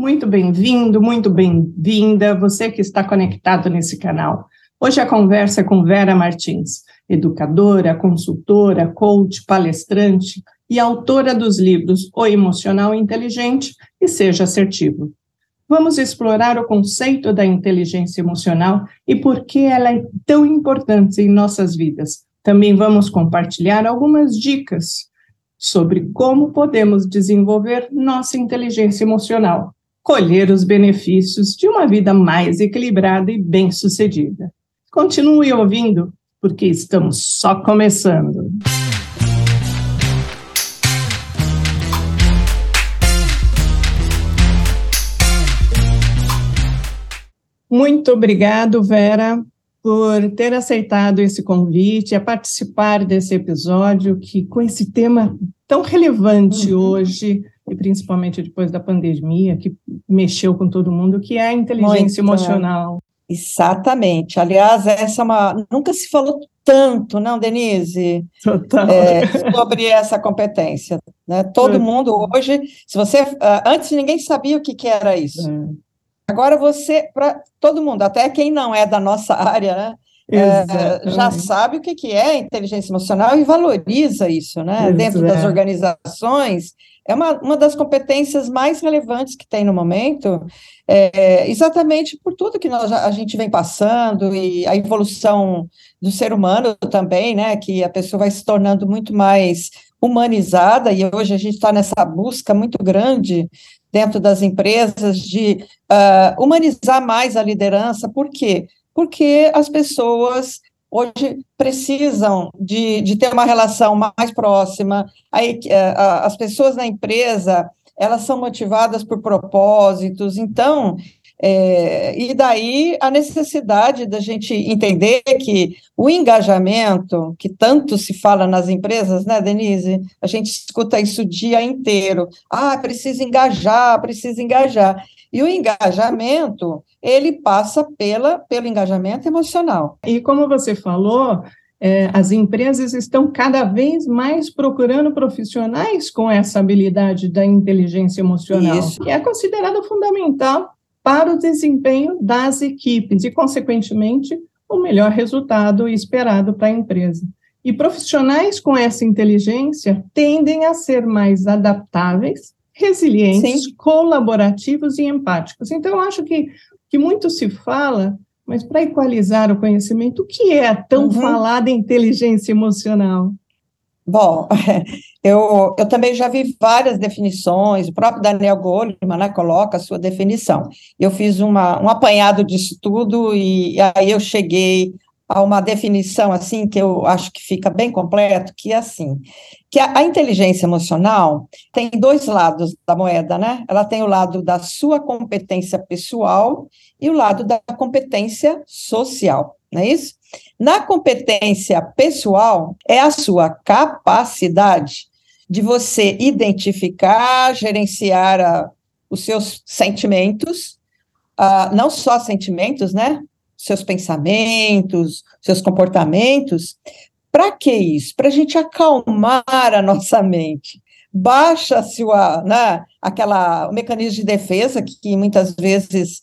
Muito bem-vindo, muito bem-vinda, você que está conectado nesse canal. Hoje a conversa é com Vera Martins, educadora, consultora, coach, palestrante e autora dos livros O Emocional Inteligente e Seja Assertivo. Vamos explorar o conceito da inteligência emocional e por que ela é tão importante em nossas vidas. Também vamos compartilhar algumas dicas sobre como podemos desenvolver nossa inteligência emocional colher os benefícios de uma vida mais equilibrada e bem-sucedida. Continue ouvindo, porque estamos só começando. Muito obrigado, Vera, por ter aceitado esse convite, a participar desse episódio que com esse tema tão relevante uhum. hoje e principalmente depois da pandemia, que mexeu com todo mundo, que é a inteligência Muito, emocional. Exatamente. Aliás, essa é uma. Nunca se falou tanto, não, Denise? Total. É, sobre essa competência. Né? Todo é. mundo hoje, se você. Ah, antes ninguém sabia o que, que era isso. É. Agora você, para todo mundo, até quem não é da nossa área, né? É, já sabe o que, que é inteligência emocional e valoriza isso, né? Dentro das organizações é uma, uma das competências mais relevantes que tem no momento, é, exatamente por tudo que nós, a gente vem passando e a evolução do ser humano também, né, que a pessoa vai se tornando muito mais humanizada, e hoje a gente está nessa busca muito grande dentro das empresas de uh, humanizar mais a liderança, por quê? Porque as pessoas hoje precisam de, de ter uma relação mais próxima, aí, eh, as pessoas na empresa, elas são motivadas por propósitos, então, é, e daí a necessidade da gente entender que o engajamento, que tanto se fala nas empresas, né, Denise? A gente escuta isso o dia inteiro. Ah, precisa engajar, precisa engajar. E o engajamento, ele passa pela, pelo engajamento emocional. E como você falou, é, as empresas estão cada vez mais procurando profissionais com essa habilidade da inteligência emocional, Isso. que é considerada fundamental para o desempenho das equipes e, consequentemente, o melhor resultado esperado para a empresa. E profissionais com essa inteligência tendem a ser mais adaptáveis resilientes, Sim. colaborativos e empáticos. Então, eu acho que, que muito se fala, mas para equalizar o conhecimento, o que é a tão uhum. falada inteligência emocional? Bom, eu, eu também já vi várias definições, o próprio Daniel Goleman né, coloca a sua definição. Eu fiz uma, um apanhado disso tudo e aí eu cheguei a uma definição assim que eu acho que fica bem completo, que é assim, que a, a, inteligência emocional tem dois lados da moeda, né? Ela tem o lado da sua competência pessoal e o lado da competência social, não é isso? Na competência pessoal é a sua capacidade de você identificar, gerenciar a, os seus sentimentos, uh, não só sentimentos, né? Seus pensamentos, seus comportamentos. Para que isso? Para a gente acalmar a nossa mente. Baixa-se o, né, aquela, o mecanismo de defesa que, que muitas vezes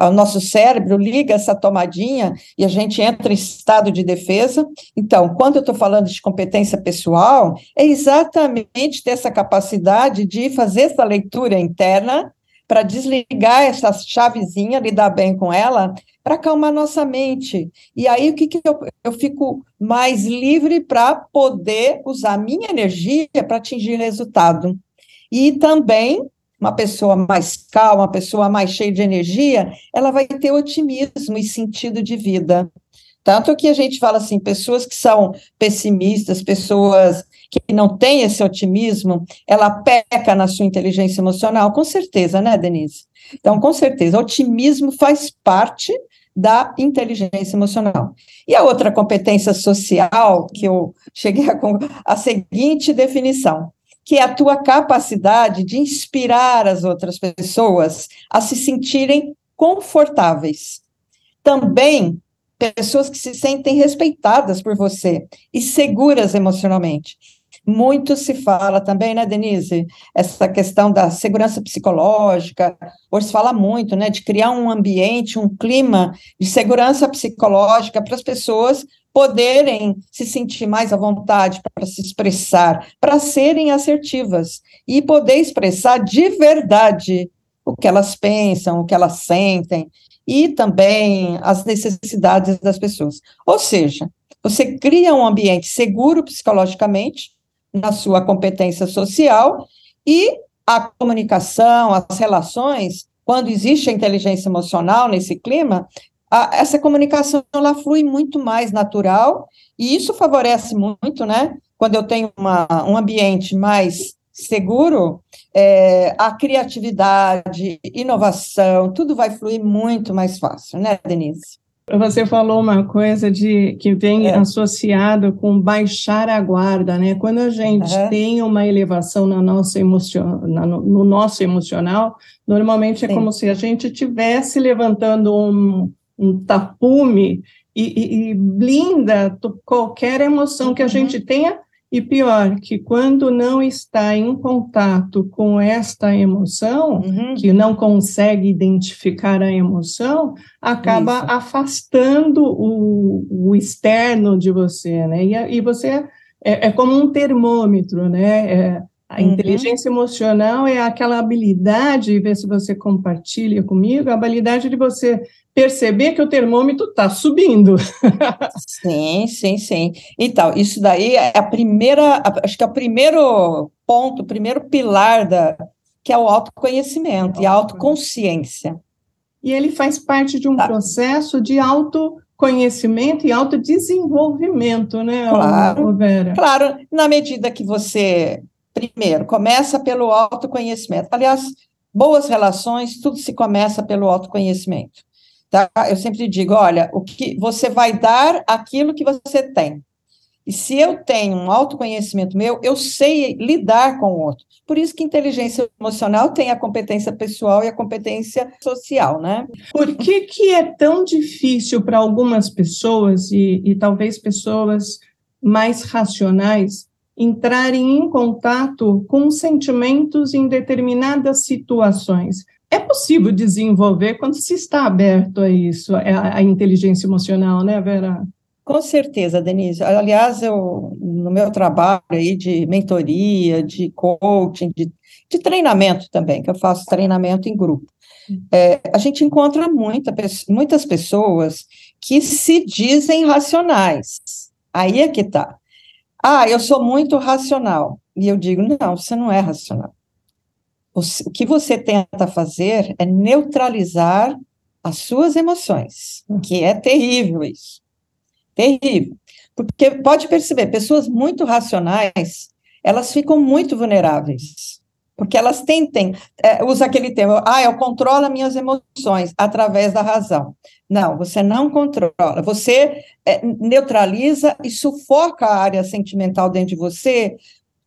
o nosso cérebro liga essa tomadinha e a gente entra em estado de defesa. Então, quando eu estou falando de competência pessoal, é exatamente ter essa capacidade de fazer essa leitura interna para desligar essa chavezinha, lidar bem com ela, para acalmar nossa mente. E aí, o que, que eu, eu fico mais livre para poder usar minha energia para atingir resultado. E também, uma pessoa mais calma, uma pessoa mais cheia de energia, ela vai ter otimismo e sentido de vida. Tanto que a gente fala assim, pessoas que são pessimistas, pessoas que não têm esse otimismo, ela peca na sua inteligência emocional, com certeza, né, Denise? Então, com certeza, otimismo faz parte da inteligência emocional. E a outra competência social, que eu cheguei a, a seguinte definição, que é a tua capacidade de inspirar as outras pessoas a se sentirem confortáveis. Também pessoas que se sentem respeitadas por você e seguras emocionalmente. Muito se fala também, né, Denise? Essa questão da segurança psicológica. Hoje se fala muito, né, de criar um ambiente, um clima de segurança psicológica para as pessoas poderem se sentir mais à vontade para se expressar, para serem assertivas e poder expressar de verdade o que elas pensam, o que elas sentem e também as necessidades das pessoas. Ou seja, você cria um ambiente seguro psicologicamente na sua competência social e a comunicação, as relações, quando existe a inteligência emocional nesse clima, a, essa comunicação ela flui muito mais natural e isso favorece muito, né? Quando eu tenho uma, um ambiente mais seguro, é, a criatividade, inovação, tudo vai fluir muito mais fácil, né, Denise? Você falou uma coisa de que vem é. associado com baixar a guarda, né? Quando a gente uhum. tem uma elevação na nossa emocion, no nosso emocional, normalmente é Sim. como se a gente estivesse levantando um, um tapume e, e, e blinda qualquer emoção que a uhum. gente tenha e pior, que quando não está em contato com esta emoção, uhum. que não consegue identificar a emoção, acaba Isso. afastando o, o, externo de você, né? E, e você é, é, como um termômetro, né? É, a uhum. inteligência emocional é aquela habilidade, ver se você compartilha comigo, a habilidade de você perceber que o termômetro está subindo. sim, sim, sim. Então, isso daí é a primeira, acho que é o primeiro ponto, o primeiro pilar da que é o autoconhecimento e a autoconsciência. E ele faz parte de um tá. processo de autoconhecimento e autodesenvolvimento, né, claro, Vera? Claro, na medida que você, primeiro, começa pelo autoconhecimento. Aliás, boas relações, tudo se começa pelo autoconhecimento. Tá? Eu sempre digo, olha, o que você vai dar aquilo que você tem. E se eu tenho um autoconhecimento meu, eu sei lidar com o outro. Por isso que inteligência emocional tem a competência pessoal e a competência social, né? Por que, que é tão difícil para algumas pessoas, e, e talvez pessoas mais racionais, entrarem em contato com sentimentos em determinadas situações? é possível desenvolver quando se está aberto a isso, a, inteligência emocional, né, Vera? Com certeza, Denise. Aliás, eu, no meu trabalho aí de mentoria, de coaching, de, de treinamento também, que eu faço treinamento em grupo, é, a gente encontra muita, muitas pessoas que se dizem racionais. Aí é que tá. Ah, eu sou muito racional. E eu digo, não, você não é racional o que você tenta fazer é neutralizar as suas emoções, que é terrível isso. Terrível. Porque pode perceber, pessoas muito racionais, elas ficam muito vulneráveis. Porque elas tentem, é, usa aquele termo, ah, eu controlo minhas emoções através da razão. Não, você não controla, você é, neutraliza e sufoca a área sentimental dentro de você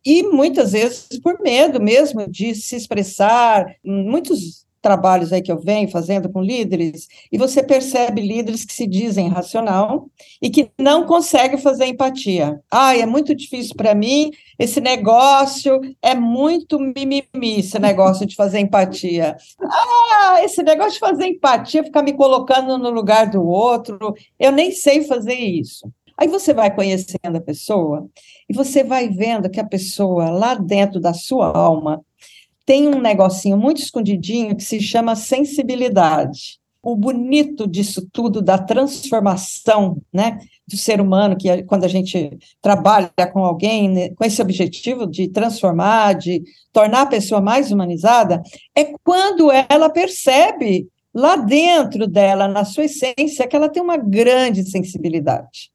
e muitas vezes por medo mesmo de se expressar, muitos trabalhos aí que eu venho fazendo com líderes, e você percebe líderes que se dizem racional e que não conseguem fazer empatia. Ah, é muito difícil para mim, esse negócio é muito mimimi, esse negócio de fazer empatia. Ah, esse negócio de fazer empatia, ficar me colocando no lugar do outro, eu nem sei fazer isso. Aí você vai conhecendo a pessoa e você vai vendo que a pessoa, lá dentro da sua alma, tem um negocinho muito escondidinho que se chama sensibilidade. O bonito disso tudo, da transformação, né, do ser humano, que quando a gente trabalha com alguém né, com esse objetivo de transformar, de tornar a pessoa mais humanizada, é quando ela percebe lá dentro dela, na sua essência, que ela tem uma grande sensibilidade.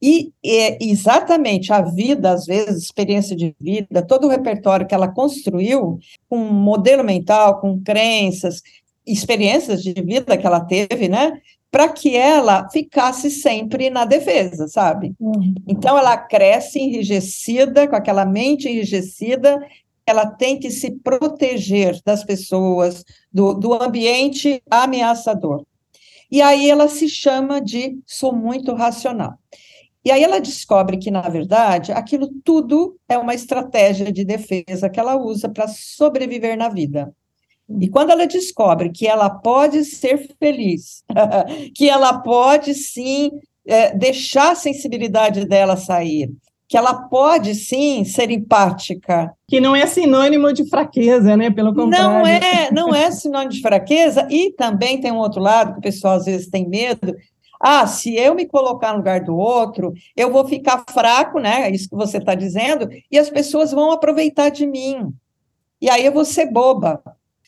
E é exatamente a vida, às vezes, experiência de vida, todo o repertório que ela construiu, com um modelo mental, com crenças, experiências de vida que ela teve, né? Para que ela ficasse sempre na defesa, sabe? Uhum. Então, ela cresce enrijecida, com aquela mente enrijecida, ela tem que se proteger das pessoas, do, do ambiente ameaçador. E aí ela se chama de sou muito racional. E aí ela descobre que, na verdade, aquilo tudo é uma estratégia de defesa que ela usa para sobreviver na vida. E quando ela descobre que ela pode ser feliz, que ela pode sim é, deixar a sensibilidade dela sair, que ela pode sim ser empática. Que não é sinônimo de fraqueza, né? Pelo contrário. Não é, não é sinônimo de fraqueza, e também tem um outro lado que o pessoal às vezes tem medo. Ah, se eu me colocar no lugar do outro, eu vou ficar fraco, né? Isso que você está dizendo, e as pessoas vão aproveitar de mim. E aí eu vou ser boba,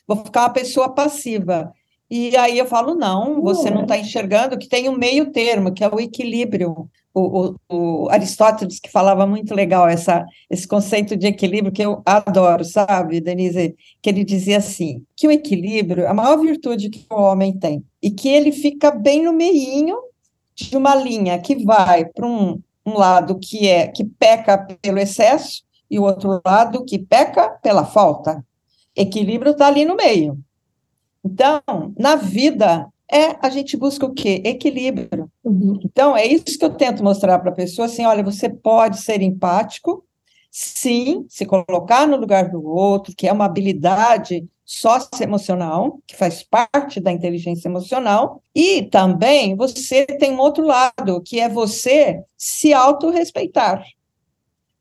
vou ficar uma pessoa passiva. E aí eu falo, não, você não está enxergando que tem um meio termo, que é o equilíbrio. O, o, o, Aristóteles que falava muito legal essa, esse conceito de equilíbrio que eu adoro, sabe, Denise? Que ele dizia assim, que o equilíbrio é a maior virtude que o homem tem, e que ele fica bem no meio de uma linha que vai para um, um lado que é que peca pelo excesso e o outro lado que peca pela falta. Equilíbrio está ali no meio. Então, na vida, é a gente busca o quê? Equilíbrio. Uhum. Então, é isso que eu tento mostrar para a pessoa, assim, olha, você pode ser empático, sim, se colocar no lugar do outro, que é uma habilidade socioemocional, que faz parte da inteligência emocional, e também você tem um outro lado, que é você se autorrespeitar.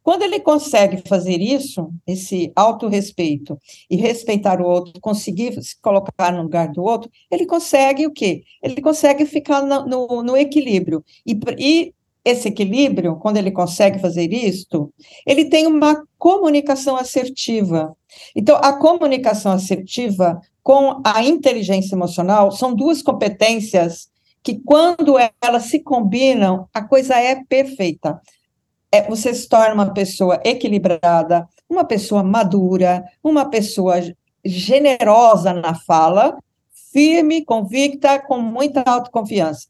Quando ele consegue fazer isso, esse autorrespeito, e respeitar o outro, conseguir se colocar no lugar do outro, ele consegue o quê? Ele consegue ficar no, no, no equilíbrio. E, e esse equilíbrio, quando ele consegue fazer isto, ele tem uma comunicação assertiva. Então, a comunicação assertiva com a inteligência emocional são duas competências que, quando elas se combinam, a coisa é perfeita é, você se torna uma pessoa equilibrada, uma pessoa madura, uma pessoa generosa na fala, firme, convicta, com muita autoconfiança.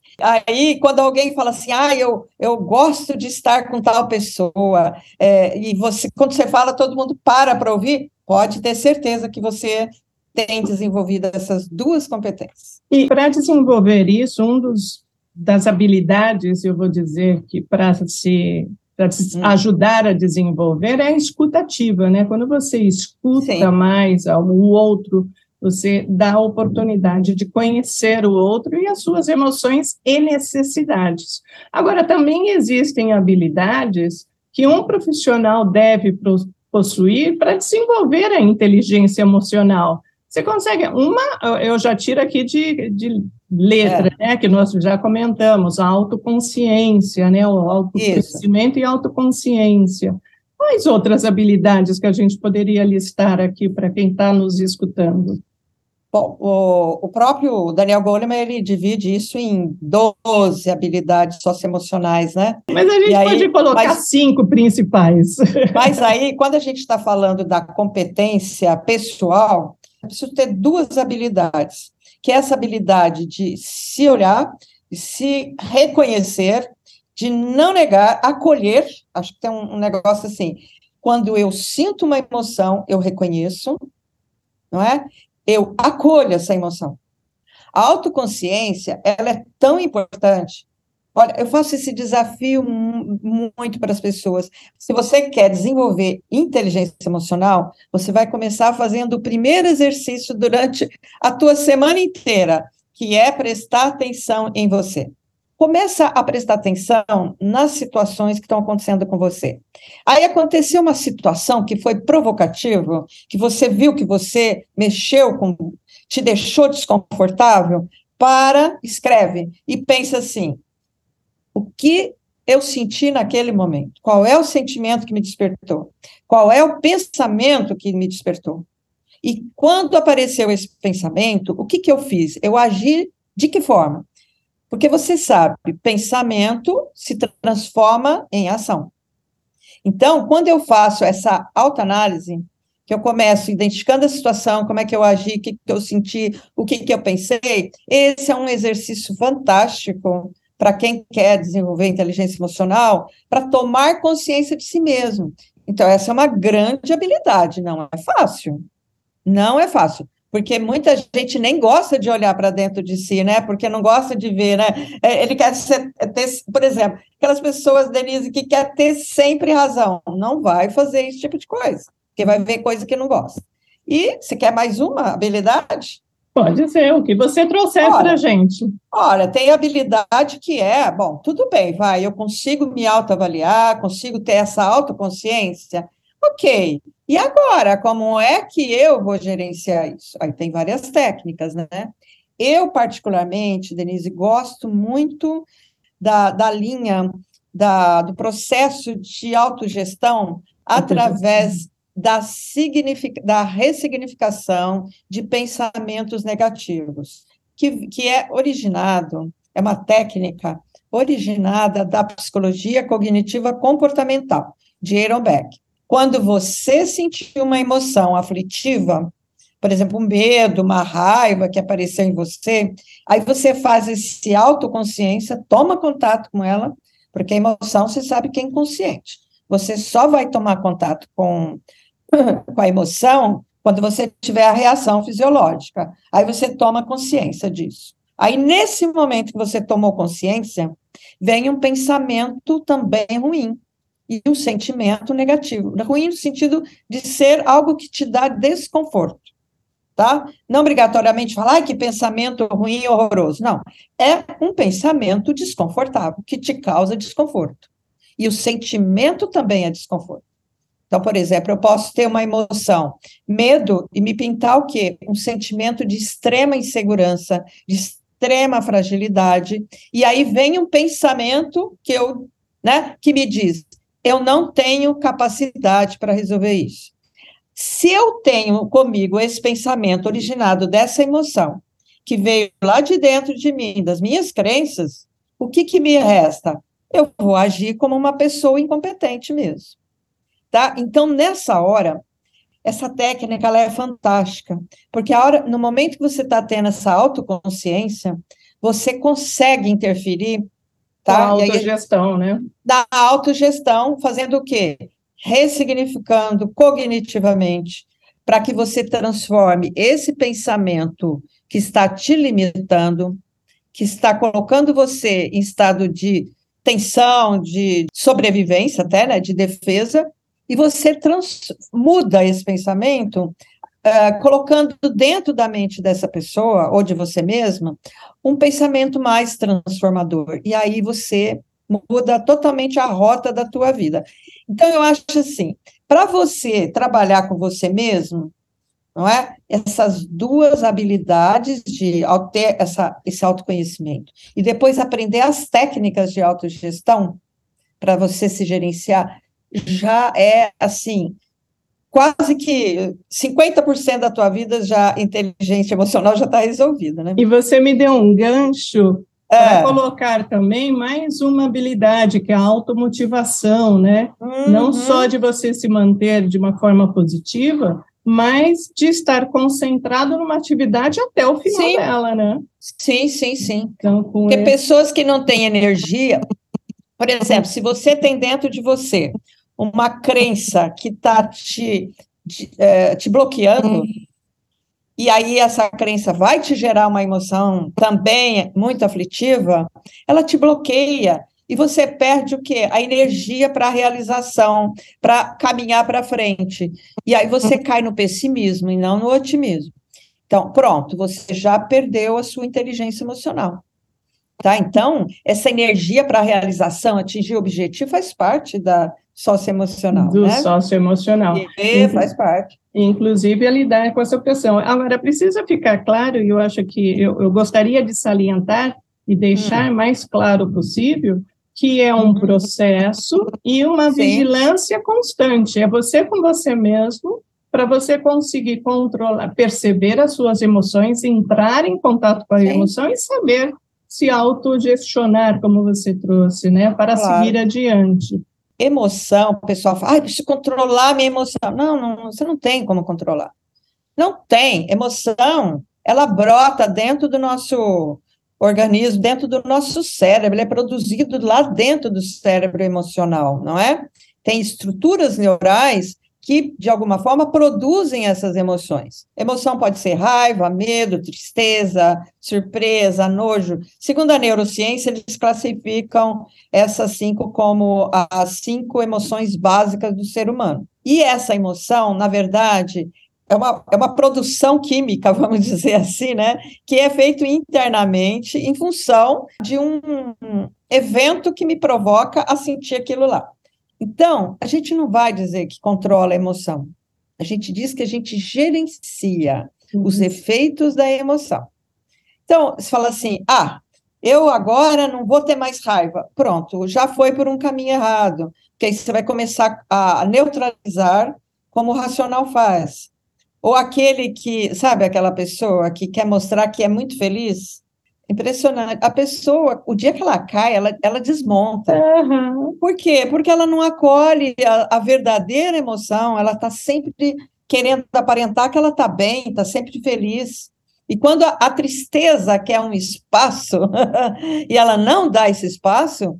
Aí, quando alguém fala assim, ah, eu, eu gosto de estar com tal pessoa, é, e você, quando você fala, todo mundo para para ouvir, pode ter certeza que você tem desenvolvido essas duas competências. E para desenvolver isso, um dos das habilidades, eu vou dizer que para se para hum. ajudar a desenvolver é a escutativa, né? Quando você escuta Sim. mais o outro, você dá a oportunidade de conhecer o outro e as suas emoções e necessidades. Agora, também existem habilidades que um profissional deve possuir para desenvolver a inteligência emocional. Você consegue, uma, eu já tiro aqui de, de letra, é. né, que nós já comentamos, a autoconsciência, né, o autoconhecimento e autoconsciência. Quais outras habilidades que a gente poderia listar aqui para quem está nos escutando? Bom, o, o, próprio Daniel Goleman, ele divide isso em 12 habilidades socioemocionais, né? Mas a gente e pode aí, colocar mas, cinco principais. Mas aí, quando a gente está falando da competência pessoal, preciso ter duas habilidades, que é essa habilidade de se olhar, de se reconhecer, de não negar, acolher, acho que tem um, um negócio assim, quando eu sinto uma emoção, eu reconheço, não é? Eu acolho essa emoção. A autoconsciência, ela é tão importante Olha, eu faço esse desafio muito para as pessoas. Se você quer desenvolver inteligência emocional, você vai começar fazendo o primeiro exercício durante a tua semana inteira, que é prestar atenção em você. Começa a prestar atenção nas situações que estão acontecendo com você. Aí aconteceu uma situação que foi provocativa, que você viu que você mexeu com, te deixou desconfortável, para, escreve e pensa assim: o que eu senti naquele momento? Qual é o sentimento que me despertou? Qual é o pensamento que me despertou? E quando apareceu esse pensamento, o que, que eu fiz? Eu agi de que forma? Porque você sabe, pensamento se transforma em ação. Então, quando eu faço essa autoanálise, que eu começo identificando a situação, como é que eu agi, o que, que eu senti, o que, que eu pensei, esse é um exercício fantástico para quem quer desenvolver inteligência emocional, para tomar consciência de si mesmo. Então, essa é uma grande habilidade, não é fácil. Não é fácil. Porque muita gente nem gosta de olhar para dentro de si, né? Porque não gosta de ver, né? É, ele quer ser, ter, por exemplo, aquelas pessoas, Denise, que quer ter sempre razão, não vai fazer esse tipo de coisa, porque vai ver coisa que não gosta. E você quer mais uma habilidade? Pode ser, o que você trouxer para a gente. Olha, tem habilidade que é, bom, tudo bem, vai, eu consigo me autoavaliar, consigo ter essa autoconsciência, ok. E agora, como é que eu vou gerenciar isso? Aí tem várias técnicas, né? Eu, particularmente, Denise, gosto muito da, da linha da, do processo de autogestão através da, da ressignificação de pensamentos negativos, que, que é originado, é uma técnica originada da psicologia cognitiva comportamental, de Aaron Beck. Quando você sentir uma emoção aflitiva, por exemplo, um medo, uma raiva que apareceu em você, aí você faz esse autoconsciência, toma contato com ela, porque a emoção você sabe que é inconsciente. Você só vai tomar contato com com a emoção quando você tiver a reação fisiológica. Aí você toma consciência disso. Aí, nesse momento que você tomou consciência, vem um pensamento também ruim e um sentimento negativo. Ruim no sentido de ser algo que te dá desconforto, tá? Não obrigatoriamente falar, que pensamento ruim e horroroso. Não. É um pensamento desconfortável, que te causa desconforto. E o sentimento também é desconforto. Então, por exemplo, eu posso ter uma emoção, medo, e me pintar o quê? Um sentimento de extrema insegurança, de extrema fragilidade, e aí vem um pensamento que eu, né, que me diz, eu não tenho capacidade para resolver isso. Se eu tenho comigo esse pensamento originado dessa emoção, que veio lá de dentro de mim, das minhas crenças, o que, que me resta? Eu vou agir como uma pessoa incompetente mesmo tá? Então, nessa hora, essa técnica ela é fantástica, porque a hora, no momento que você está tendo essa autoconsciência, você consegue interferir, tá? Da autogestão, né? Da autogestão, fazendo o quê? Ressignificando cognitivamente, para que você transforme esse pensamento que está te limitando, que está colocando você em estado de tensão, de sobrevivência até, né, de defesa, e você trans, muda esse pensamento, uh, colocando dentro da mente dessa pessoa, ou de você mesma, um pensamento mais transformador. E aí você muda totalmente a rota da tua vida. Então, eu acho assim, para você trabalhar com você mesmo, não é? Essas duas habilidades de ter essa, esse autoconhecimento e depois aprender as técnicas de autogestão para você se gerenciar já é assim, quase que 50% da tua vida já inteligência emocional já está resolvida, né? E você me deu um gancho é. para colocar também mais uma habilidade, que é a automotivação, né? Uhum. Não só de você se manter de uma forma positiva, mas de estar concentrado numa atividade até o final sim. dela, né? Sim, sim, sim. Então, Porque esse... pessoas que não têm energia, por exemplo, se você tem dentro de você uma crença que está te, te, é, te bloqueando, e aí essa crença vai te gerar uma emoção também muito aflitiva, ela te bloqueia e você perde o quê? A energia para a realização, para caminhar para frente. E aí você cai no pessimismo e não no otimismo. Então, pronto, você já perdeu a sua inteligência emocional. Tá? Então, essa energia para a realização, atingir o objetivo, faz parte da socioemocional. Do né? socioemocional. E faz parte. Inclusive, a lidar com essa pressão. Agora, precisa ficar claro, e eu acho que eu, eu gostaria de salientar e deixar hum. mais claro possível, que é um uhum. processo e uma Sim. vigilância constante. É você com você mesmo, para você conseguir controlar, perceber as suas emoções, entrar em contato com a Sim. emoção e saber se autogestionar, como você trouxe, né, para claro. seguir adiante. Emoção, o pessoal fala, ah, preciso controlar minha emoção. Não, não, você não tem como controlar. Não tem. Emoção, ela brota dentro do nosso organismo, dentro do nosso cérebro, ele é produzido lá dentro do cérebro emocional, não é? Tem estruturas neurais que, de alguma forma, produzem essas emoções. Emoção pode ser raiva, medo, tristeza, surpresa, nojo. Segundo a neurociência, eles classificam essas cinco como as cinco emoções básicas do ser humano. E essa emoção, na verdade, é uma, é uma produção química, vamos dizer assim, né? Que é feito internamente em função de um evento que me provoca a sentir aquilo lá. Então, a gente não vai dizer que controla a emoção. A gente diz que a gente gerencia uhum. os efeitos da emoção. Então, você fala assim: ah, eu agora não vou ter mais raiva. Pronto, já foi por um caminho errado. Porque aí você vai começar a neutralizar como o racional faz. Ou aquele que, sabe, aquela pessoa que quer mostrar que é muito feliz, Impressionante. A pessoa, o dia que ela cai, ela, ela desmonta. Uhum. Por quê? Porque ela não acolhe a, a verdadeira emoção, ela está sempre querendo aparentar que ela está bem, está sempre feliz. E quando a, a tristeza quer um espaço e ela não dá esse espaço,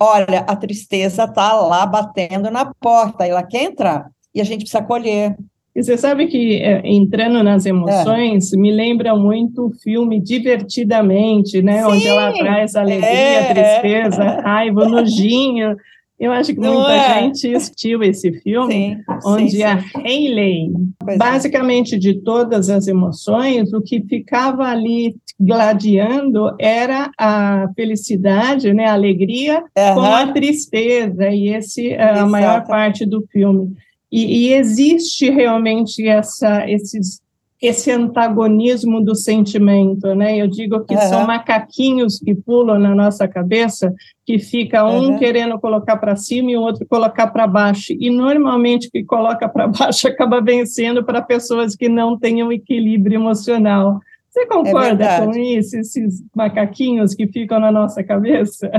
olha, a tristeza está lá batendo na porta, ela quer entrar e a gente precisa acolher. E você sabe que, é, entrando nas emoções, é. me lembra muito o filme Divertidamente, né? Sim, Onde ela traz alegria, é. tristeza, raiva, nojinho. Eu acho que muita é. gente assistiu esse filme, sim, onde sim, sim. a Hayley, é. basicamente de todas as emoções, o que ficava ali gladiando era a felicidade, né, a alegria uhum. com a tristeza, e esse é a maior parte do filme. E, e existe realmente essa, esses, esse antagonismo do sentimento, né? Eu digo que uhum. são macaquinhos que pulam na nossa cabeça, que fica um uhum. querendo colocar para cima e o outro colocar para baixo. E normalmente o que coloca para baixo acaba vencendo para pessoas que não têm um equilíbrio emocional. Você concorda é com isso, esses macaquinhos que ficam na nossa cabeça?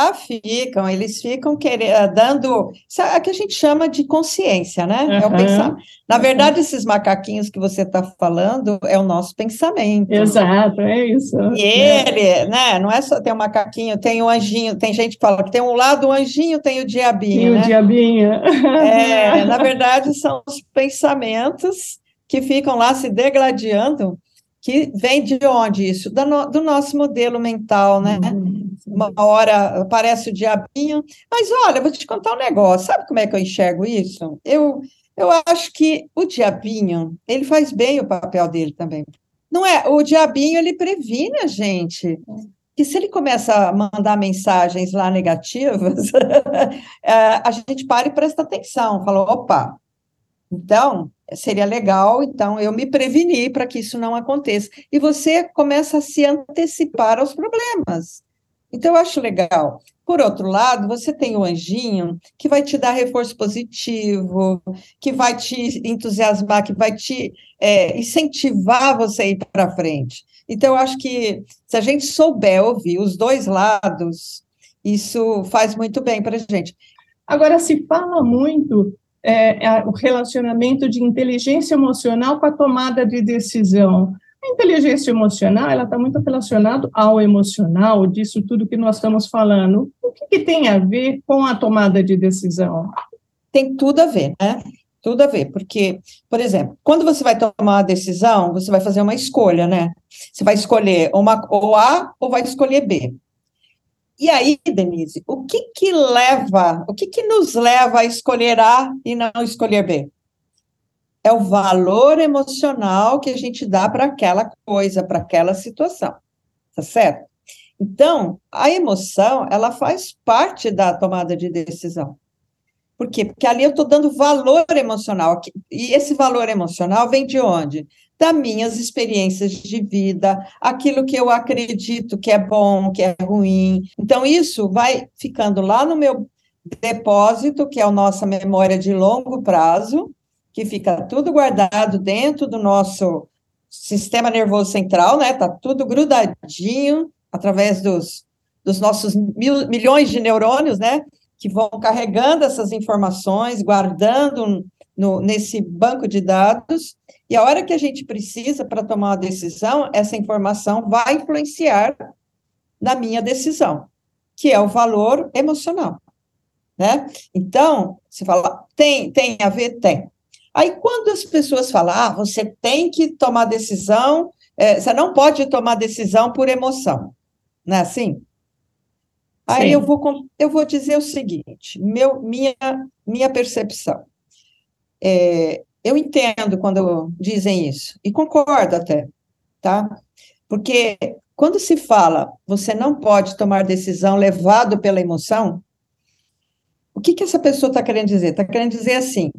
Ah, ficam, eles ficam querendo, ah, dando, isso é o que a gente chama de consciência, né? Uhum. É o pensamento. Na verdade, esses macaquinhos que você está falando é o nosso pensamento. Exato, é isso. E é. ele, né? Não é só ter um macaquinho, tem o um anjinho, tem gente que fala que tem um lado o anjinho, tem o diabinho. Tem né? o diabinho. É, na verdade, são os pensamentos que ficam lá se degladiando que vem de onde isso? Do, no, do nosso modelo mental, né? Uhum. Uma hora aparece o diabinho, mas olha, vou te contar um negócio, sabe como é que eu enxergo isso? Eu, eu acho que o diabinho, ele faz bem o papel dele também. Não é? O diabinho, ele previne a gente. Que se ele começa a mandar mensagens lá negativas, é, a gente para e presta atenção, fala, opa, então, seria legal, então, eu me prevenir para que isso não aconteça. E você começa a se antecipar aos problemas. Então, eu acho legal. Por outro lado, você tem o anjinho que vai te dar reforço positivo, que vai te entusiasmar, que vai te é, incentivar você a ir para frente. Então, eu acho que se a gente souber ouvir os dois lados, isso faz muito bem para a gente. Agora, se fala muito é, é, o relacionamento de inteligência emocional com a tomada de decisão. A inteligência emocional, ela está muito relacionada ao emocional, disso tudo que nós estamos falando. O que, que tem a ver com a tomada de decisão? Tem tudo a ver, né? Tudo a ver, porque, por exemplo, quando você vai tomar uma decisão, você vai fazer uma escolha, né? Você vai escolher uma, ou A ou vai escolher B. E aí, Denise, o que que leva, o que que nos leva a escolher A e não escolher B? É o valor emocional que a gente dá para aquela coisa, para aquela situação, tá certo? Então, a emoção, ela faz parte da tomada de decisão. Por quê? Porque ali eu estou dando valor emocional. E esse valor emocional vem de onde? Das minhas experiências de vida, aquilo que eu acredito que é bom, que é ruim. Então, isso vai ficando lá no meu depósito, que é a nossa memória de longo prazo, que fica tudo guardado dentro do nosso sistema nervoso central, né? Tá tudo grudadinho através dos, dos nossos mil, milhões de neurônios, né? Que vão carregando essas informações, guardando no, nesse banco de dados, e a hora que a gente precisa para tomar uma decisão, essa informação vai influenciar na minha decisão, que é o valor emocional. Né? Então, você fala, tem, tem a ver? Tem. Aí, quando as pessoas falam, ah, você tem que tomar decisão, é, você não pode tomar decisão por emoção, não é assim? Aí eu vou, eu vou dizer o seguinte, meu, minha, minha percepção. É, eu entendo quando dizem isso, e concordo até, tá? Porque quando se fala, você não pode tomar decisão levado pela emoção, o que, que essa pessoa está querendo dizer? Está querendo dizer assim,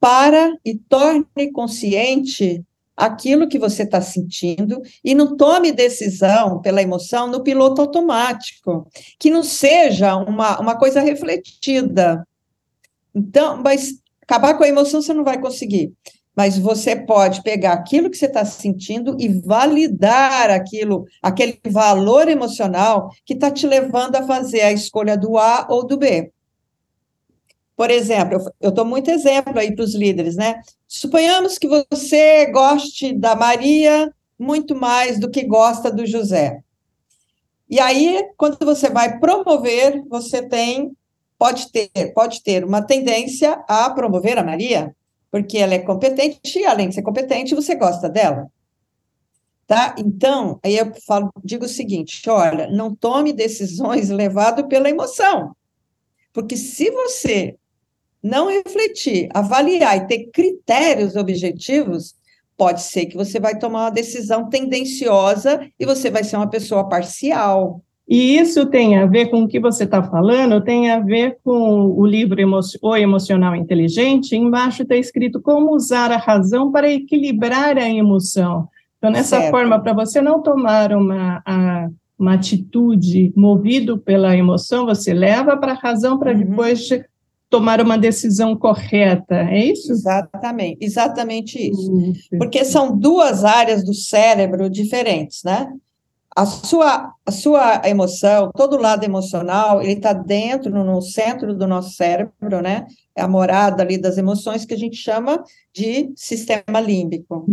para e torne consciente aquilo que você está sentindo e não tome decisão pela emoção no piloto automático, que não seja uma, uma coisa refletida. Então, mas acabar com a emoção você não vai conseguir. Mas você pode pegar aquilo que você está sentindo e validar aquilo, aquele valor emocional que está te levando a fazer a escolha do A ou do B. Por exemplo, eu dou muito exemplo aí para os líderes, né? Suponhamos que você goste da Maria muito mais do que gosta do José. E aí, quando você vai promover, você tem, pode ter, pode ter uma tendência a promover a Maria, porque ela é competente, e além de ser competente, você gosta dela. Tá? Então, aí eu falo, digo o seguinte: olha, não tome decisões levado pela emoção. Porque se você não refletir, avaliar e ter critérios objetivos, pode ser que você vai tomar uma decisão tendenciosa e você vai ser uma pessoa parcial. E isso tem a ver com o que você está falando, tem a ver com o livro Emo O Emocional Inteligente. Embaixo está escrito como usar a razão para equilibrar a emoção. Então, nessa certo. forma, para você não tomar uma, a, uma atitude movido pela emoção, você leva para a razão para uhum. depois tomar uma decisão correta, é isso? Exatamente, exatamente isso. Porque são duas áreas do cérebro diferentes, né? A sua, a sua emoção, todo o lado emocional, ele está dentro, no centro do nosso cérebro, né? É a morada ali das emoções que a gente chama de sistema límbico.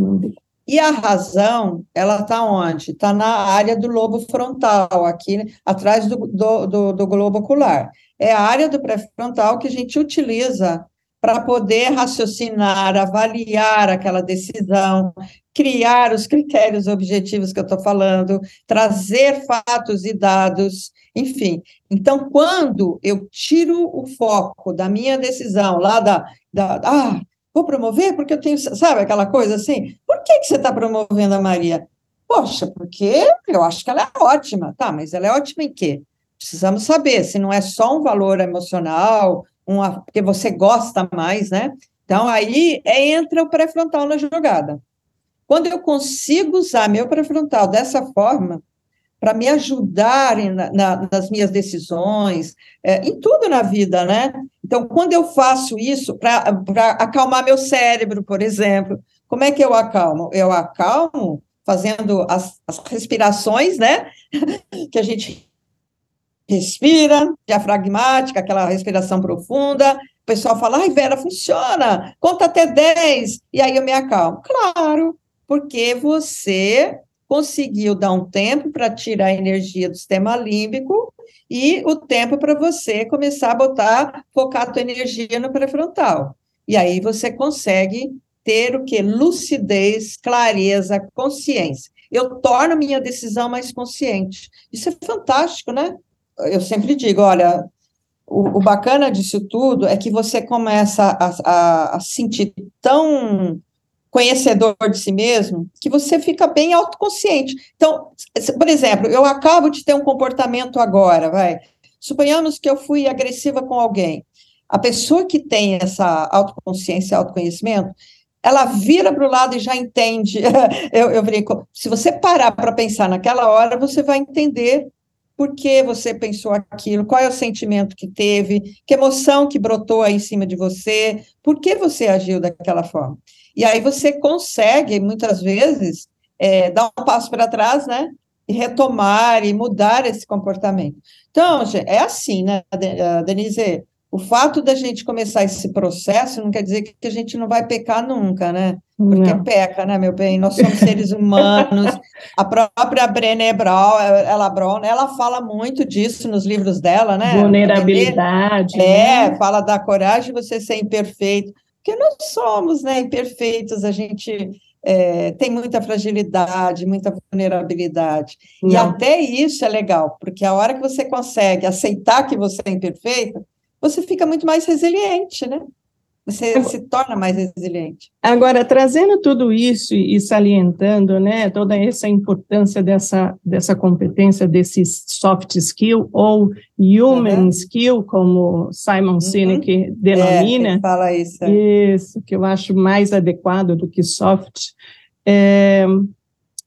E a razão, ela está onde? Está na área do lobo frontal, aqui atrás do, do, do, do globo ocular é a área do pré-frontal que a gente utiliza para poder raciocinar, avaliar aquela decisão, criar os critérios objetivos que eu estou falando, trazer fatos e dados, enfim. Então, quando eu tiro o foco da minha decisão, lá da, da ah, vou promover porque eu tenho, sabe aquela coisa assim? Por que, que você está promovendo a Maria? Poxa, porque eu acho que ela é ótima. Tá, mas ela é ótima em quê? Precisamos saber se não é só um valor emocional, uma, porque você gosta mais, né? Então, aí é, entra o pré-frontal na jogada. Quando eu consigo usar meu pré-frontal dessa forma, para me ajudar na, na, nas minhas decisões, é, em tudo na vida, né? Então, quando eu faço isso para acalmar meu cérebro, por exemplo, como é que eu acalmo? Eu acalmo fazendo as, as respirações, né? que a gente respira, diafragmática, aquela respiração profunda. O pessoal fala, ai, Vera, funciona, conta até 10, e aí eu me acalmo. Claro, porque você conseguiu dar um tempo para tirar a energia do sistema límbico e o tempo para você começar a botar, focar a tua energia no pré-frontal. E aí você consegue ter o que? Lucidez, clareza, consciência. Eu torno minha decisão mais consciente. Isso é fantástico, né? eu sempre digo, olha, o, o, bacana disso tudo é que você começa a, a, a sentir tão conhecedor de si mesmo que você fica bem autoconsciente. Então, por exemplo, eu acabo de ter um comportamento agora, vai. Suponhamos que eu fui agressiva com alguém. A pessoa que tem essa autoconsciência, autoconhecimento, ela vira para o lado e já entende. eu, eu brinco. Se você parar para pensar naquela hora, você vai entender por que você pensou aquilo, qual é o sentimento que teve, que emoção que brotou aí em cima de você, por que você agiu daquela forma. E aí você consegue, muitas vezes, é, dar um passo para trás, né? E retomar e mudar esse comportamento. Então, é assim, né, Denise? O fato da gente começar esse processo não quer dizer que a gente não vai pecar nunca, né? Porque Não. peca, né, meu bem? Nós somos seres humanos. A própria Brené Brown, ela, Brown, ela fala muito disso nos livros dela, né? Vulnerabilidade. É, né? fala da coragem de você ser imperfeito. Porque nós somos, né, imperfeitos, a gente é, tem muita fragilidade, muita vulnerabilidade. Não. E até isso é legal, porque a hora que você consegue aceitar que você é imperfeito, você fica muito mais resiliente, né? Você se torna mais resiliente. Agora, trazendo tudo isso e salientando, né, toda essa importância dessa, dessa competência, desse soft skill ou human uhum. skill, como Simon uhum. Sinek denomina. É, fala isso. Isso, que eu acho mais adequado do que soft. É,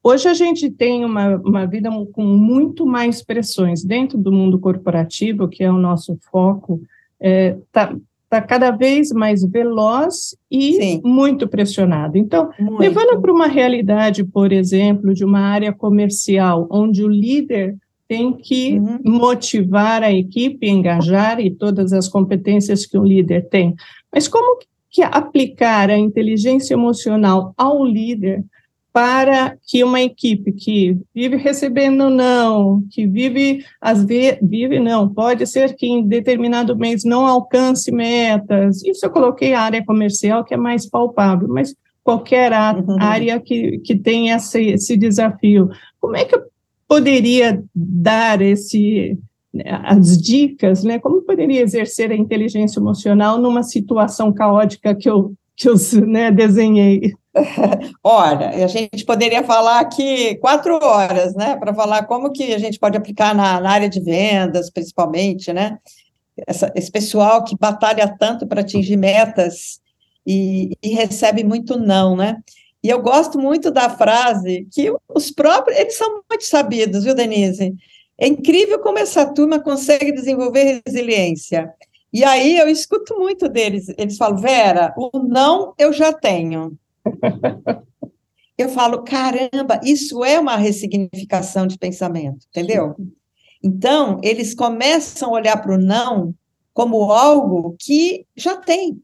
hoje a gente tem uma, uma vida com muito mais pressões dentro do mundo corporativo, que é o nosso foco, é, tá, está cada vez mais veloz e Sim. muito pressionado. Então, muito. levando para uma realidade, por exemplo, de uma área comercial, onde o líder tem que uhum. motivar a equipe, engajar e todas as competências que o líder tem. Mas como que aplicar a inteligência emocional ao líder para que uma equipe que vive recebendo não, que vive às vezes vive não, pode ser que em determinado mês não alcance metas. Isso eu coloquei a área comercial que é mais palpável, mas qualquer uhum. área que, que tem esse, esse desafio. Como é que eu poderia dar esse né, as dicas, né? Como poderia exercer a inteligência emocional numa situação caótica que eu que eu né, desenhei? Olha, a gente poderia falar aqui quatro horas, né, para falar como que a gente pode aplicar na, na área de vendas, principalmente, né? Essa, esse pessoal que batalha tanto para atingir metas e, e, recebe muito não, né? E eu gosto muito da frase que os próprios, eles são muito sabidos, viu, Denise? É incrível como essa turma consegue desenvolver resiliência. E aí eu escuto muito deles, eles falam, Vera, o não eu já tenho. eu falo, caramba, isso é uma ressignificação de pensamento, entendeu? Então, eles começam a olhar para o não como algo que já tem.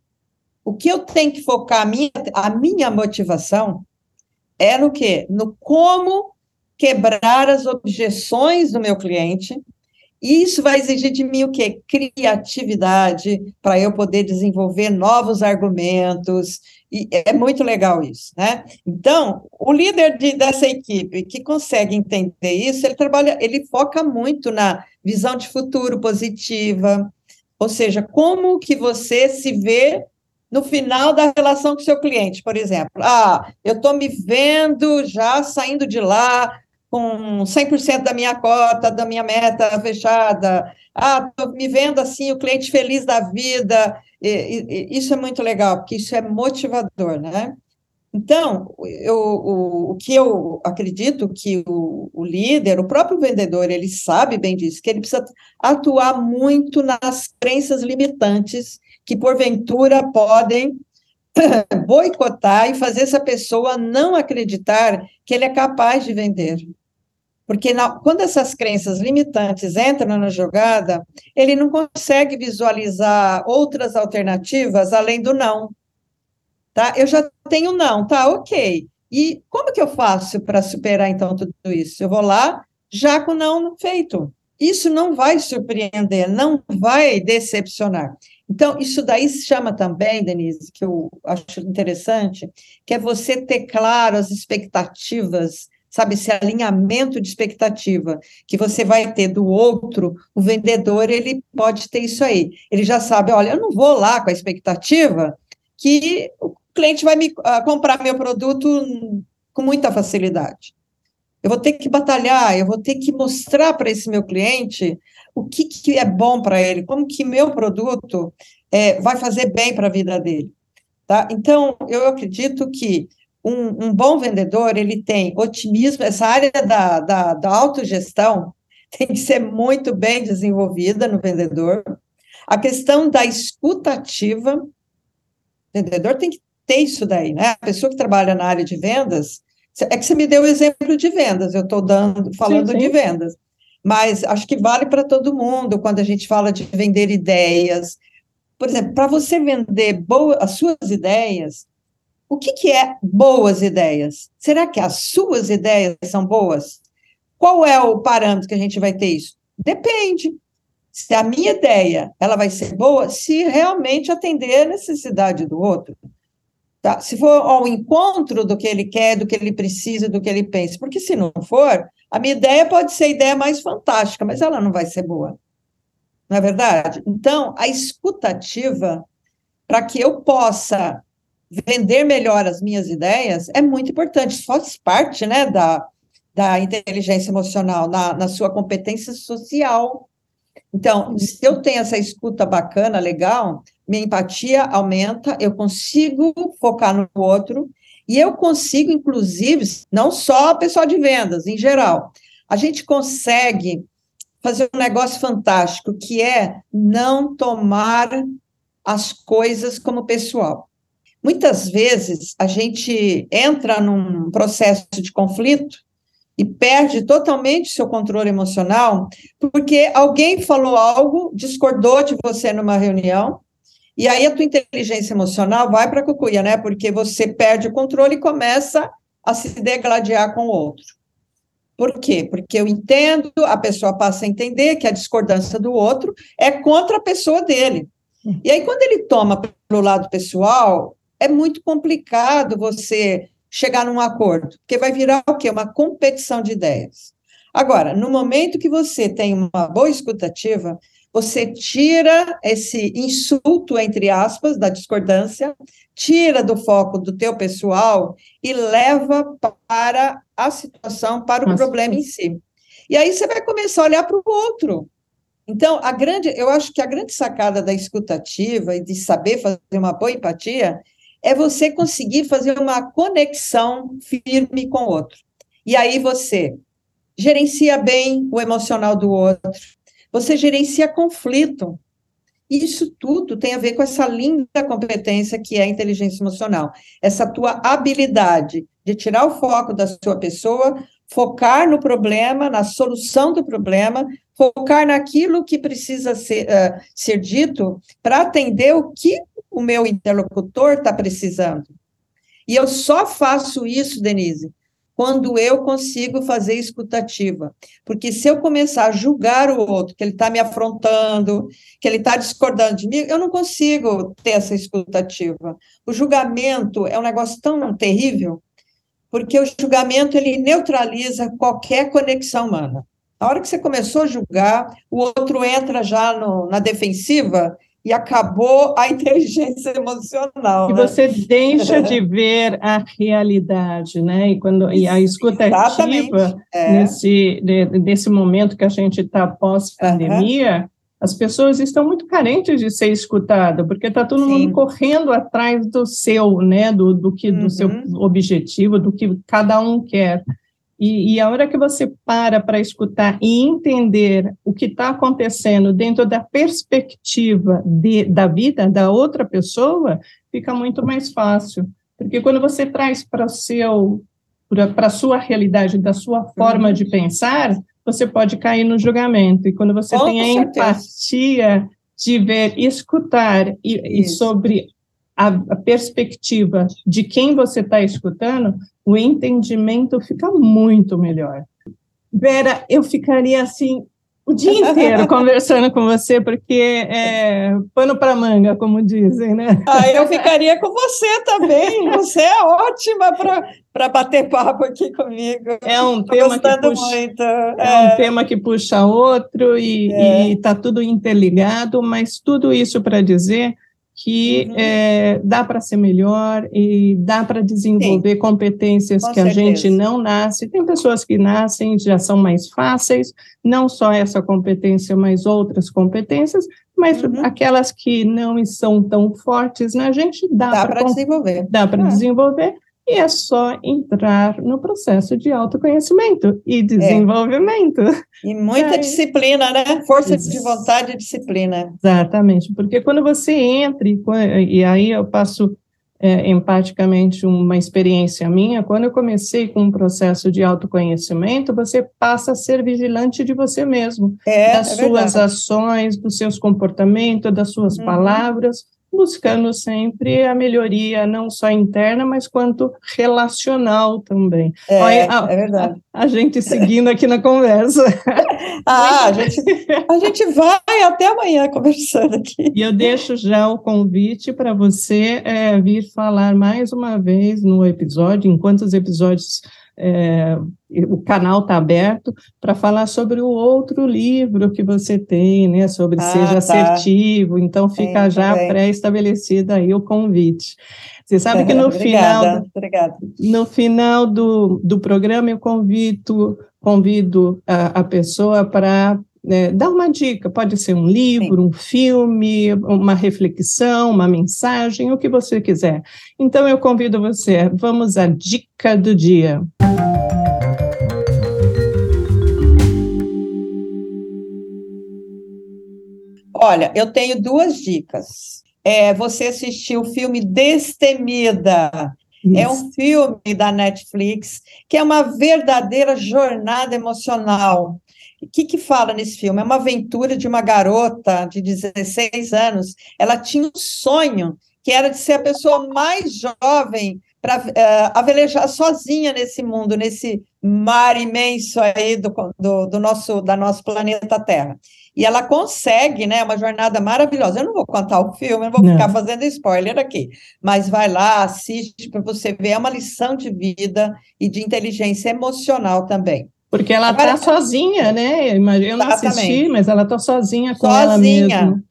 O que eu tenho que focar a minha, a minha motivação é no quê? No como quebrar as objeções do meu cliente e isso vai exigir de mim o quê? Criatividade, para eu poder desenvolver novos argumentos, e é muito legal isso, né? Então, o líder de, dessa equipe que consegue entender isso, ele trabalha, ele foca muito na visão de futuro positiva, ou seja, como que você se vê no final da relação com seu cliente, por exemplo. Ah, eu estou me vendo já saindo de lá com 100% da minha cota, da minha meta fechada. Ah, me vendo assim, o cliente feliz da vida. E, e, isso é muito legal, porque isso é motivador, né? Então, eu, o, o que eu acredito que o, o, líder, o próprio vendedor, ele sabe bem disso, que ele precisa atuar muito nas crenças limitantes que, porventura, podem boicotar e fazer essa pessoa não acreditar que ele é capaz de vender. Porque na, quando essas crenças limitantes entram na jogada, ele não consegue visualizar outras alternativas além do não. Tá? Eu já tenho não, tá? Ok. E como que eu faço para superar então tudo isso? Eu vou lá já com não feito. Isso não vai surpreender, não vai decepcionar. Então, isso daí se chama também, Denise, que eu acho interessante, que é você ter claro as expectativas sabe, esse alinhamento de expectativa que você vai ter do outro, o vendedor, ele pode ter isso aí. Ele já sabe, olha, eu não vou lá com a expectativa que o cliente vai me uh, comprar meu produto com muita facilidade. Eu vou ter que batalhar, eu vou ter que mostrar para esse meu cliente o que, que é bom para ele, como que meu produto é, vai fazer bem para a vida dele. Tá? Então, eu acredito que um, um, bom vendedor, ele tem otimismo, essa área da, da, da autogestão tem que ser muito bem desenvolvida no vendedor. A questão da escutativa, o vendedor tem que ter isso daí, né? A pessoa que trabalha na área de vendas, é que você me deu o exemplo de vendas, eu estou dando, falando sim, sim. de vendas, mas acho que vale para todo mundo quando a gente fala de vender ideias. Por exemplo, para você vender boa, as suas ideias, o que, que é boas ideias? Será que as suas ideias são boas? Qual é o parâmetro que a gente vai ter isso? Depende. Se a minha ideia ela vai ser boa, se realmente atender a necessidade do outro. Tá? Se for ao encontro do que ele quer, do que ele precisa, do que ele pensa. Porque se não for, a minha ideia pode ser a ideia mais fantástica, mas ela não vai ser boa. Não é verdade? Então, a escutativa, para que eu possa vender melhor as minhas ideias, é muito importante. Faz parte né, da, da inteligência emocional, na, na sua competência social. Então, se eu tenho essa escuta bacana, legal, minha empatia aumenta, eu consigo focar no outro e eu consigo, inclusive, não só a pessoa de vendas, em geral, a gente consegue fazer um negócio fantástico, que é não tomar as coisas como pessoal. Muitas vezes a gente entra num processo de conflito e perde totalmente seu controle emocional porque alguém falou algo, discordou de você numa reunião, e aí a tua inteligência emocional vai para a cucuia, né? Porque você perde o controle e começa a se degladiar com o outro. Por quê? Porque eu entendo, a pessoa passa a entender que a discordância do outro é contra a pessoa dele. E aí, quando ele toma pelo lado pessoal, é muito complicado você chegar num acordo, porque vai virar o quê? Uma competição de ideias. Agora, no momento que você tem uma boa escutativa, você tira esse insulto, entre aspas, da discordância, tira do foco do teu pessoal e leva para a situação, para o Nossa. problema em si. E aí você vai começar a olhar para o outro. Então, a grande, eu acho que a grande sacada da escutativa e de saber fazer uma boa empatia é você conseguir fazer uma conexão firme com o outro. E aí você gerencia bem o emocional do outro, você gerencia conflito. Isso tudo tem a ver com essa linda competência que é a inteligência emocional. Essa tua habilidade de tirar o foco da sua pessoa, focar no problema, na solução do problema, focar naquilo que precisa ser, uh, ser dito para atender o que o meu interlocutor está precisando. E eu só faço isso, Denise, quando eu consigo fazer escutativa. Porque se eu começar a julgar o outro, que ele está me afrontando, que ele está discordando de mim, eu não consigo ter essa escutativa. O julgamento é um negócio tão terrível, porque o julgamento ele neutraliza qualquer conexão humana. Na hora que você começou a julgar, o outro entra já no, na defensiva e acabou a inteligência emocional. E né? você deixa de ver a realidade, né? E, quando, e a escuta ativa, é. nesse, nesse momento que a gente está pós-pandemia, uhum. as pessoas estão muito carentes de ser escutada, porque está todo Sim. mundo correndo atrás do seu, né? Do, do, que, do seu uhum. objetivo, do que cada um quer. E, e, a hora que você para para escutar e entender o que está acontecendo dentro da perspectiva de, da vida da outra pessoa, fica muito mais fácil. Porque quando você traz para seu para a sua realidade, da sua forma uhum. de pensar, você pode cair no julgamento. E quando você tem a empatia de ver, escutar e, e sobre a, a perspectiva de quem você está escutando, o entendimento fica muito melhor. Vera, eu ficaria assim o dia inteiro conversando com você, porque é pano para manga, como dizem, né? Ah, eu ficaria com você também. Você é ótima para bater papo aqui comigo. É um tema que puxa, muito. É, é um tema que puxa outro e é. está tudo interligado, mas tudo isso para dizer que uhum. é, dá para ser melhor e dá para desenvolver Sim. competências Com que certeza. a gente não nasce. Tem pessoas que nascem já são mais fáceis, não só essa competência, mas outras competências, mas uhum. aquelas que não são tão fortes na gente dá, dá para desenvolver. Dá para ah. desenvolver e é só entrar no processo de autoconhecimento e desenvolvimento. É. E muita é. disciplina, né? Força Isso. de vontade e disciplina. Exatamente, porque quando você entra, e, aí eu passo é, empaticamente uma experiência minha, quando eu comecei com um processo de autoconhecimento, você passa a ser vigilante de você mesmo, é, das é suas verdade. ações, dos seus comportamentos, das suas uhum. palavras, buscando sempre a melhoria, não só interna, mas quanto relacional também. É, Olha, a, é verdade. A, a, gente seguindo aqui na conversa. ah, a gente, a gente vai até amanhã conversando aqui. E eu deixo já o convite para você é, vir falar mais uma vez no episódio, enquanto os episódios é, o canal está aberto para falar sobre o outro livro que você tem, né? Sobre ah, seja tá. assertivo. Então fica Sim, já pré-estabelecido aí o convite. Você sabe que no obrigada, final, obrigada. no final do, do programa eu convido, convido a, a pessoa para é, dar uma dica, pode ser um livro, Sim. um filme, uma reflexão, uma mensagem, o que você quiser. Então eu convido você, vamos à dica do dia. Olha, eu tenho duas dicas. É, você assistiu o filme Destemida. Isso. É um filme da Netflix que é uma verdadeira jornada emocional. O que, que fala nesse filme? É uma aventura de uma garota de 16 anos. Ela tinha um sonho que era de ser a pessoa mais jovem para uh, eh, avelejar sozinha nesse mundo, nesse mar imenso aí do, do, do, nosso, da nosso planeta Terra. E ela consegue, né? Uma jornada maravilhosa. Eu não vou contar o filme, não vou não. ficar fazendo spoiler aqui, mas vai lá, assiste para você ver. É uma lição de vida e de inteligência emocional também. Porque ela está sozinha, né? Eu não assisti, mas ela está sozinha com sozinha, ela mesma.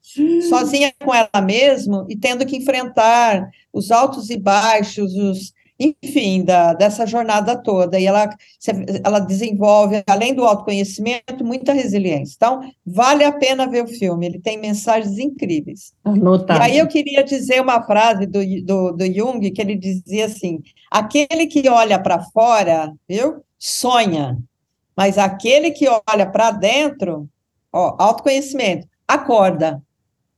Sozinha com ela mesma e tendo que enfrentar os altos e baixos, os, enfim, da, dessa jornada toda. E ela, ela desenvolve, além do autoconhecimento, muita resiliência. Então, vale a pena ver o filme, ele tem mensagens incríveis. Anotado. E aí eu queria dizer uma frase do, do, do Jung, que ele dizia assim: aquele que olha para fora, viu, sonha, mas aquele que olha para dentro, ó, autoconhecimento, acorda.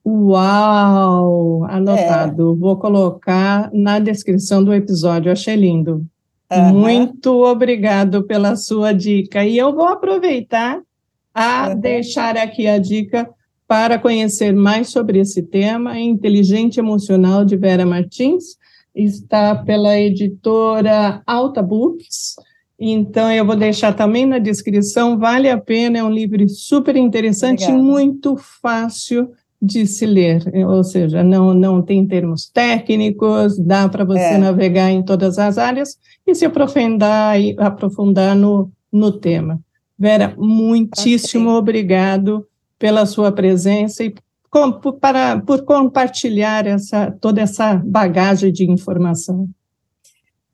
Uau! Anotado. É. Vou colocar na descrição do episódio. Achei lindo. Uhum. Muito obrigado pela sua dica. E eu vou aproveitar a uhum. deixar aqui a dica para conhecer mais sobre esse tema. Inteligente Emocional de Vera Martins está pela editora Alta Books. Então, eu vou deixar também na descrição. Vale a pena, é um livro super interessante e muito fácil de se ler, ou seja, não, não tem termos técnicos, dá para você é. navegar em todas as áreas e se aprofundar, e aprofundar no, no tema. Vera, muitíssimo obrigado pela sua presença e com, por, para, por compartilhar essa, toda essa bagagem de informação.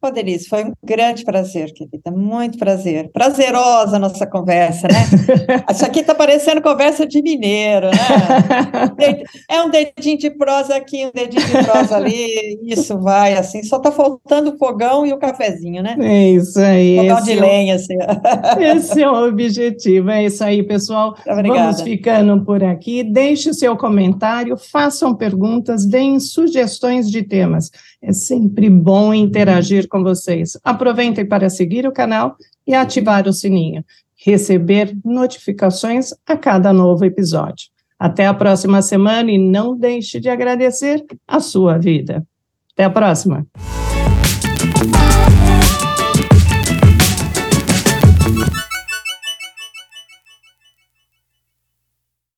Pô, Denise, foi um grande prazer, querida, muito prazer. Prazerosa a nossa conversa, né? Isso aqui está parecendo conversa de mineiro, né? É um dedinho de prosa aqui, um dedinho de prosa ali, isso vai, assim, só está faltando o fogão e o cafezinho, né? É isso aí. Fogão de é lenha, assim. Esse é o objetivo, é isso aí, pessoal. Obrigada. Vamos ficando por aqui. Deixe o seu comentário, façam perguntas, deem sugestões de temas. É sempre bom interagir com vocês. Aproveitem para seguir o canal e ativar o sininho, receber notificações a cada novo episódio. Até a próxima semana e não deixe de agradecer a sua vida. Até a próxima.